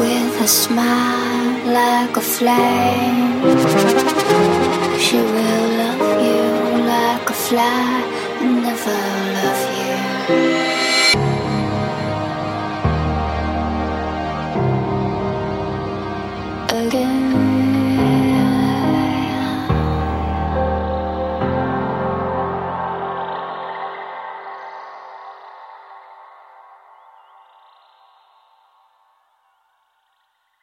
with a smile like a flame. She will love you like a fly, and never love you.